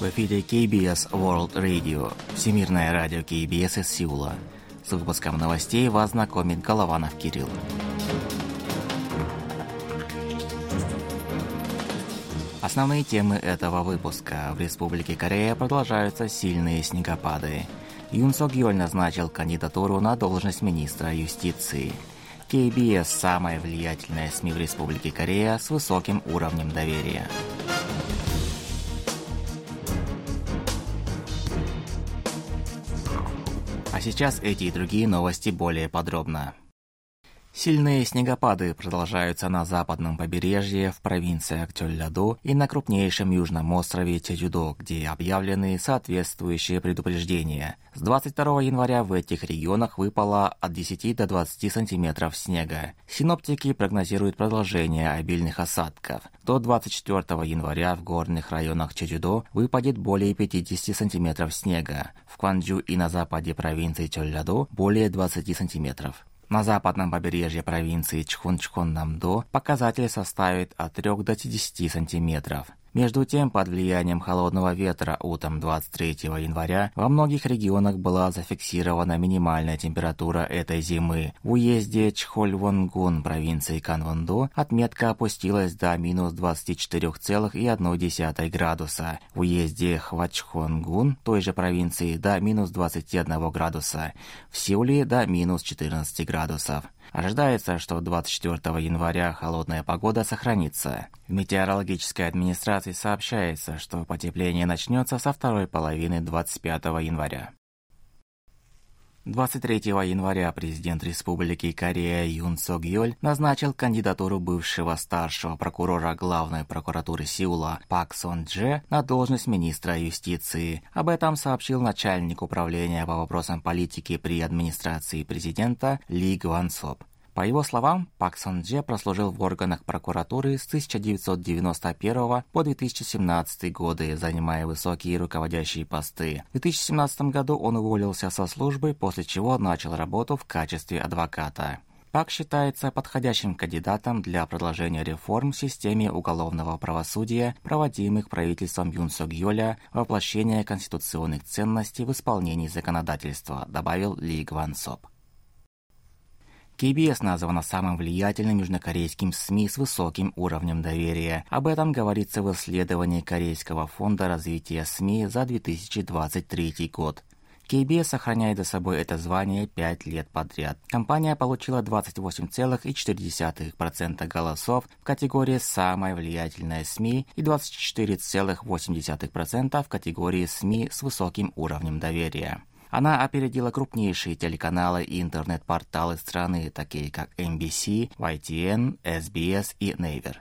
В эфире KBS World Radio, Всемирное радио KBS из Сеула. С выпуском новостей вас знакомит Голованов Кирилл. Основные темы этого выпуска. В Республике Корея продолжаются сильные снегопады. Юн Сок Йоль назначил кандидатуру на должность министра юстиции. KBS – самая влиятельная СМИ в Республике Корея с высоким уровнем доверия. А сейчас эти и другие новости более подробно. Сильные снегопады продолжаются на западном побережье в провинциях Тёльляду и на крупнейшем южном острове Чеджудо, где объявлены соответствующие предупреждения. С 22 января в этих регионах выпало от 10 до 20 сантиметров снега. Синоптики прогнозируют продолжение обильных осадков. До 24 января в горных районах Чеджудо выпадет более 50 сантиметров снега. В Кванджу и на западе провинции Чолляду более 20 сантиметров. На западном побережье провинции Чхунчхон-Намдо показатель составит от 3 до 10 сантиметров. Между тем, под влиянием холодного ветра утром 23 января во многих регионах была зафиксирована минимальная температура этой зимы. В уезде Чхольвонгун провинции Канвондо отметка опустилась до минус 24,1 градуса. В уезде Хвачхонгун той же провинции до минус 21 градуса. В Сеуле до минус 14 градусов. Ожидается, что 24 января холодная погода сохранится. В метеорологической администрации сообщается, что потепление начнется со второй половины 25 января. 23 января президент Республики Корея Юн Сок Йоль назначил кандидатуру бывшего старшего прокурора главной прокуратуры Сеула Пак Сон Дже на должность министра юстиции. Об этом сообщил начальник управления по вопросам политики при администрации президента Ли Гван Соп. По его словам, Пак Сон Дже прослужил в органах прокуратуры с 1991 по 2017 годы, занимая высокие руководящие посты. В 2017 году он уволился со службы, после чего начал работу в качестве адвоката. Пак считается подходящим кандидатом для продолжения реформ в системе уголовного правосудия, проводимых правительством Юн Сок Йоля, воплощения конституционных ценностей в исполнении законодательства, добавил Ли Гван Соп. KBS названа самым влиятельным южнокорейским СМИ с высоким уровнем доверия. Об этом говорится в исследовании Корейского фонда развития СМИ за 2023 год. KBS сохраняет за собой это звание пять лет подряд. Компания получила 28,4% голосов в категории «Самая влиятельная СМИ» и 24,8% в категории СМИ с высоким уровнем доверия. Она опередила крупнейшие телеканалы и интернет-порталы страны, такие как MBC, YTN, SBS и Naver.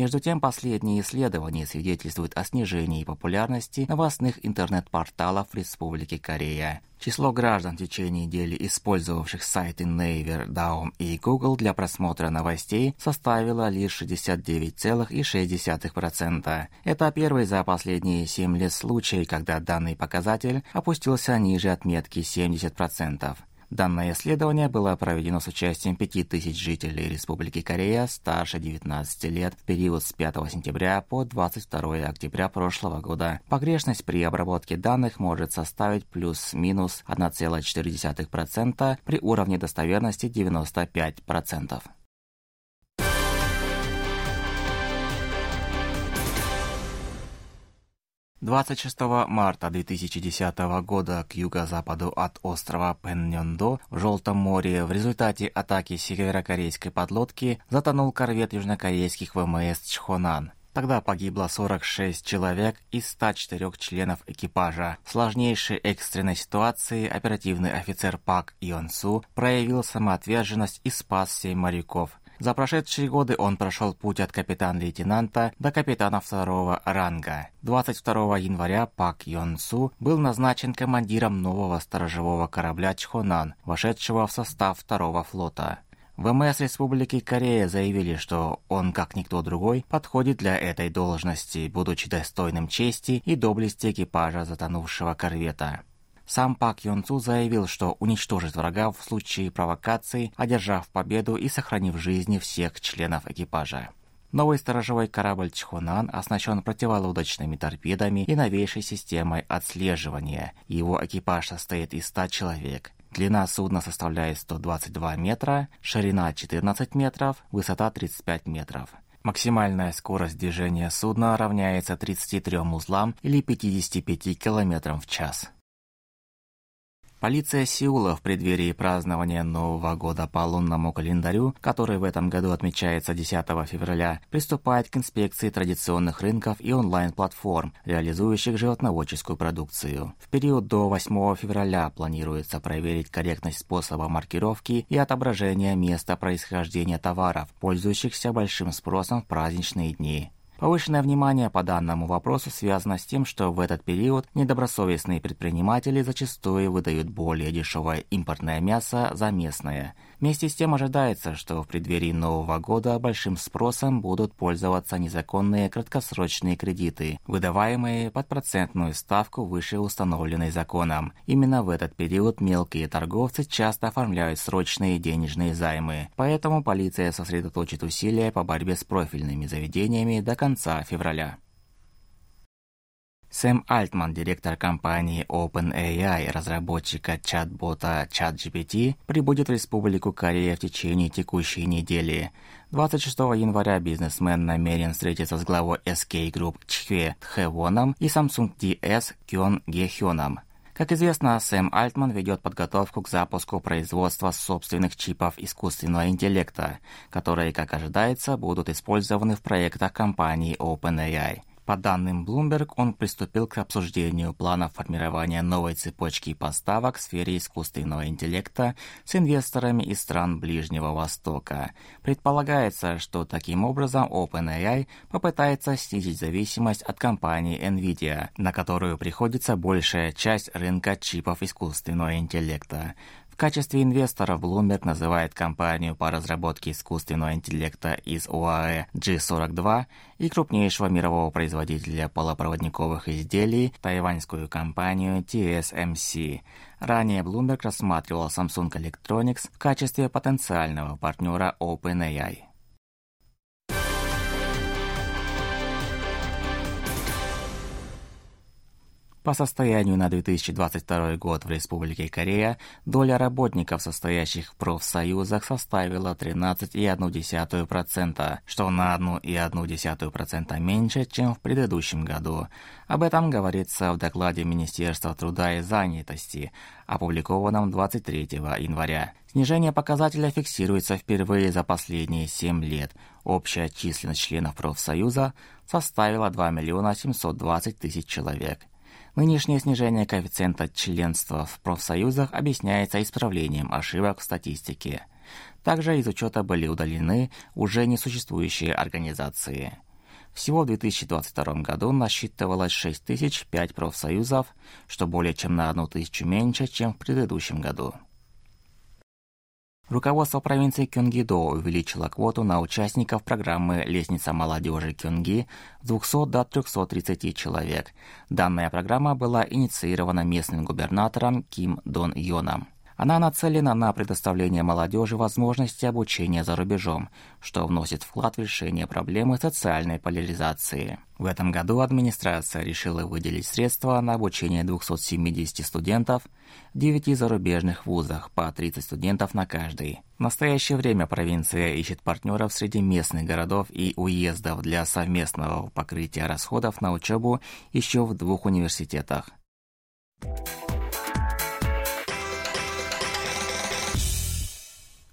Между тем, последние исследования свидетельствуют о снижении популярности новостных интернет-порталов в Республике Корея. Число граждан в течение недели, использовавших сайты Naver, Daum и Google для просмотра новостей, составило лишь 69,6%. Это первый за последние 7 лет случай, когда данный показатель опустился ниже отметки 70%. Данное исследование было проведено с участием 5000 жителей Республики Корея старше 19 лет в период с 5 сентября по 22 октября прошлого года. Погрешность при обработке данных может составить плюс-минус 1,4% при уровне достоверности 95%. 26 марта 2010 года к юго-западу от острова Пеннёндо в Желтом море в результате атаки северокорейской подлодки затонул корвет южнокорейских ВМС Чхонан. Тогда погибло 46 человек из 104 членов экипажа. В сложнейшей экстренной ситуации оперативный офицер Пак Йонсу проявил самоотверженность и спас 7 моряков. За прошедшие годы он прошел путь от капитан-лейтенанта до капитана второго ранга. 22 января Пак Йон Су был назначен командиром нового сторожевого корабля Чхонан, вошедшего в состав второго флота. ВМС Республики Корея заявили, что он, как никто другой, подходит для этой должности, будучи достойным чести и доблести экипажа затонувшего корвета. Сам Пак Йон Цу заявил, что уничтожит врага в случае провокации, одержав победу и сохранив жизни всех членов экипажа. Новый сторожевой корабль «Чхонан» оснащен противолодочными торпедами и новейшей системой отслеживания. Его экипаж состоит из 100 человек. Длина судна составляет 122 метра, ширина 14 метров, высота 35 метров. Максимальная скорость движения судна равняется 33 узлам или 55 км в час. Полиция Сеула в преддверии празднования Нового года по лунному календарю, который в этом году отмечается 10 февраля, приступает к инспекции традиционных рынков и онлайн-платформ, реализующих животноводческую продукцию. В период до 8 февраля планируется проверить корректность способа маркировки и отображения места происхождения товаров, пользующихся большим спросом в праздничные дни. Повышенное внимание по данному вопросу связано с тем, что в этот период недобросовестные предприниматели зачастую выдают более дешевое импортное мясо за местное – Вместе с тем ожидается, что в преддверии Нового года большим спросом будут пользоваться незаконные краткосрочные кредиты, выдаваемые под процентную ставку выше установленной законом. Именно в этот период мелкие торговцы часто оформляют срочные денежные займы. Поэтому полиция сосредоточит усилия по борьбе с профильными заведениями до конца февраля. Сэм Альтман, директор компании OpenAI, разработчика чат-бота ChatGPT, прибудет в Республику Корея в течение текущей недели. 26 января бизнесмен намерен встретиться с главой SK Group Чхве Тхэвоном и Samsung DS Кён Гехёном. Как известно, Сэм Альтман ведет подготовку к запуску производства собственных чипов искусственного интеллекта, которые, как ожидается, будут использованы в проектах компании OpenAI. По данным Bloomberg, он приступил к обсуждению плана формирования новой цепочки поставок в сфере искусственного интеллекта с инвесторами из стран Ближнего Востока. Предполагается, что таким образом OpenAI попытается снизить зависимость от компании Nvidia, на которую приходится большая часть рынка чипов искусственного интеллекта качестве инвестора Bloomberg называет компанию по разработке искусственного интеллекта из ОАЭ G42 и крупнейшего мирового производителя полупроводниковых изделий тайваньскую компанию TSMC. Ранее Bloomberg рассматривал Samsung Electronics в качестве потенциального партнера OpenAI. По состоянию на 2022 год в Республике Корея доля работников, состоящих в профсоюзах, составила 13,1%, что на 1,1% меньше, чем в предыдущем году. Об этом говорится в докладе Министерства труда и занятости, опубликованном 23 января. Снижение показателя фиксируется впервые за последние 7 лет. Общая численность членов профсоюза составила 2 миллиона 720 тысяч человек. Нынешнее снижение коэффициента членства в профсоюзах объясняется исправлением ошибок в статистике. Также из учета были удалены уже несуществующие организации. Всего в 2022 году насчитывалось 6005 профсоюзов, что более чем на одну тысячу меньше, чем в предыдущем году. Руководство провинции Кёнгидо увеличило квоту на участников программы «Лестница молодежи Кёнги» с 200 до 330 человек. Данная программа была инициирована местным губернатором Ким Дон Йоном. Она нацелена на предоставление молодежи возможности обучения за рубежом, что вносит вклад в решение проблемы социальной поляризации. В этом году администрация решила выделить средства на обучение 270 студентов в 9 зарубежных вузах, по 30 студентов на каждый. В настоящее время провинция ищет партнеров среди местных городов и уездов для совместного покрытия расходов на учебу еще в двух университетах.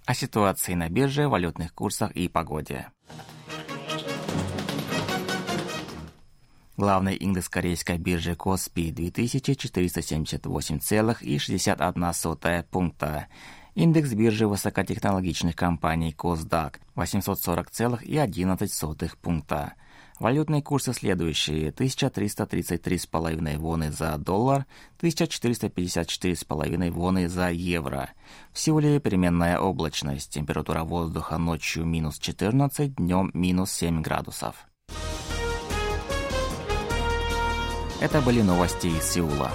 О ситуации на бирже, валютных курсах и погоде. Главный индекс корейской биржи Коспи 2478,61 пункта. Индекс биржи высокотехнологичных компаний Косдак 840,11 пункта. Валютные курсы следующие. 1333,5 воны за доллар, 1454,5 воны за евро. В Сеуле переменная облачность. Температура воздуха ночью минус 14, днем минус 7 градусов. Это были новости из Сеула.